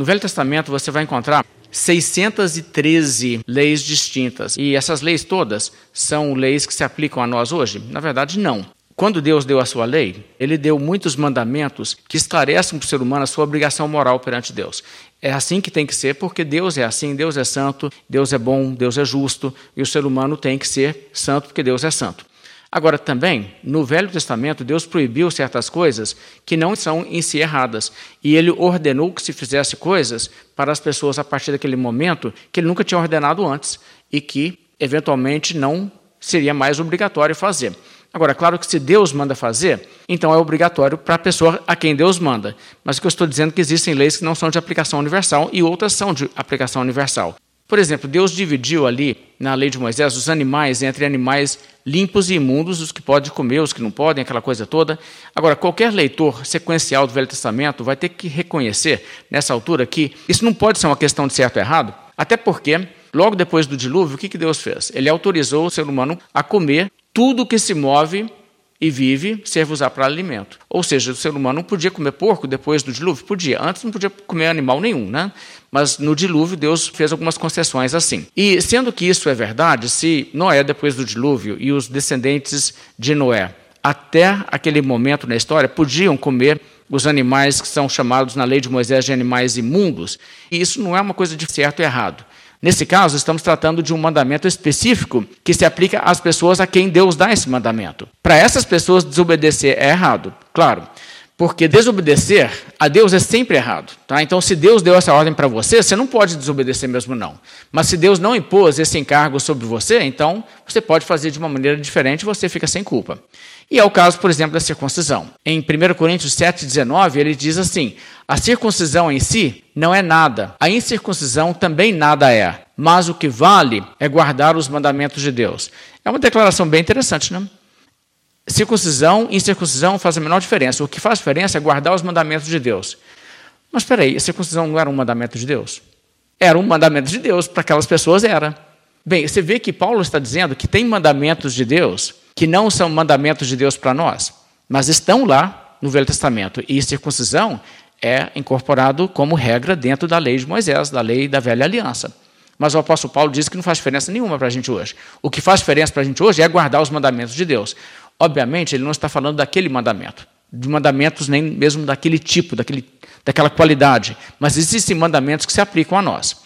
No Velho Testamento você vai encontrar 613 leis distintas. E essas leis todas são leis que se aplicam a nós hoje? Na verdade, não. Quando Deus deu a sua lei, ele deu muitos mandamentos que esclarecem para o ser humano a sua obrigação moral perante Deus. É assim que tem que ser, porque Deus é assim, Deus é santo, Deus é bom, Deus é justo, e o ser humano tem que ser santo porque Deus é santo. Agora, também, no Velho Testamento, Deus proibiu certas coisas que não são em si erradas. E ele ordenou que se fizesse coisas para as pessoas a partir daquele momento que ele nunca tinha ordenado antes e que, eventualmente, não seria mais obrigatório fazer. Agora, claro que se Deus manda fazer, então é obrigatório para a pessoa a quem Deus manda. Mas o que eu estou dizendo é que existem leis que não são de aplicação universal e outras são de aplicação universal. Por exemplo, Deus dividiu ali, na lei de Moisés, os animais entre animais limpos e imundos, os que podem comer, os que não podem, aquela coisa toda. Agora, qualquer leitor sequencial do Velho Testamento vai ter que reconhecer, nessa altura, que isso não pode ser uma questão de certo ou errado, até porque, logo depois do dilúvio, o que Deus fez? Ele autorizou o ser humano a comer tudo que se move e vive serve usar para alimento. Ou seja, o ser humano não podia comer porco depois do dilúvio? Podia. Antes não podia comer animal nenhum, né? Mas no dilúvio Deus fez algumas concessões assim. E sendo que isso é verdade, se Noé depois do dilúvio e os descendentes de Noé até aquele momento na história podiam comer os animais que são chamados na lei de Moisés de animais imundos, e isso não é uma coisa de certo e errado. Nesse caso, estamos tratando de um mandamento específico que se aplica às pessoas a quem Deus dá esse mandamento. Para essas pessoas, desobedecer é errado, claro. Porque desobedecer a Deus é sempre errado. Tá? Então, se Deus deu essa ordem para você, você não pode desobedecer mesmo, não. Mas se Deus não impôs esse encargo sobre você, então você pode fazer de uma maneira diferente e você fica sem culpa. E é o caso, por exemplo, da circuncisão. Em 1 Coríntios 7,19, ele diz assim: A circuncisão em si não é nada, a incircuncisão também nada é, mas o que vale é guardar os mandamentos de Deus. É uma declaração bem interessante, não? Circuncisão e incircuncisão faz a menor diferença. O que faz diferença é guardar os mandamentos de Deus. Mas espera aí, a circuncisão não era um mandamento de Deus? Era um mandamento de Deus, para aquelas pessoas era. Bem, você vê que Paulo está dizendo que tem mandamentos de Deus que não são mandamentos de Deus para nós, mas estão lá no Velho Testamento. E circuncisão é incorporado como regra dentro da lei de Moisés, da lei da velha aliança. Mas o apóstolo Paulo diz que não faz diferença nenhuma para a gente hoje. O que faz diferença para a gente hoje é guardar os mandamentos de Deus. Obviamente, ele não está falando daquele mandamento, de mandamentos nem mesmo daquele tipo, daquele, daquela qualidade, mas existem mandamentos que se aplicam a nós.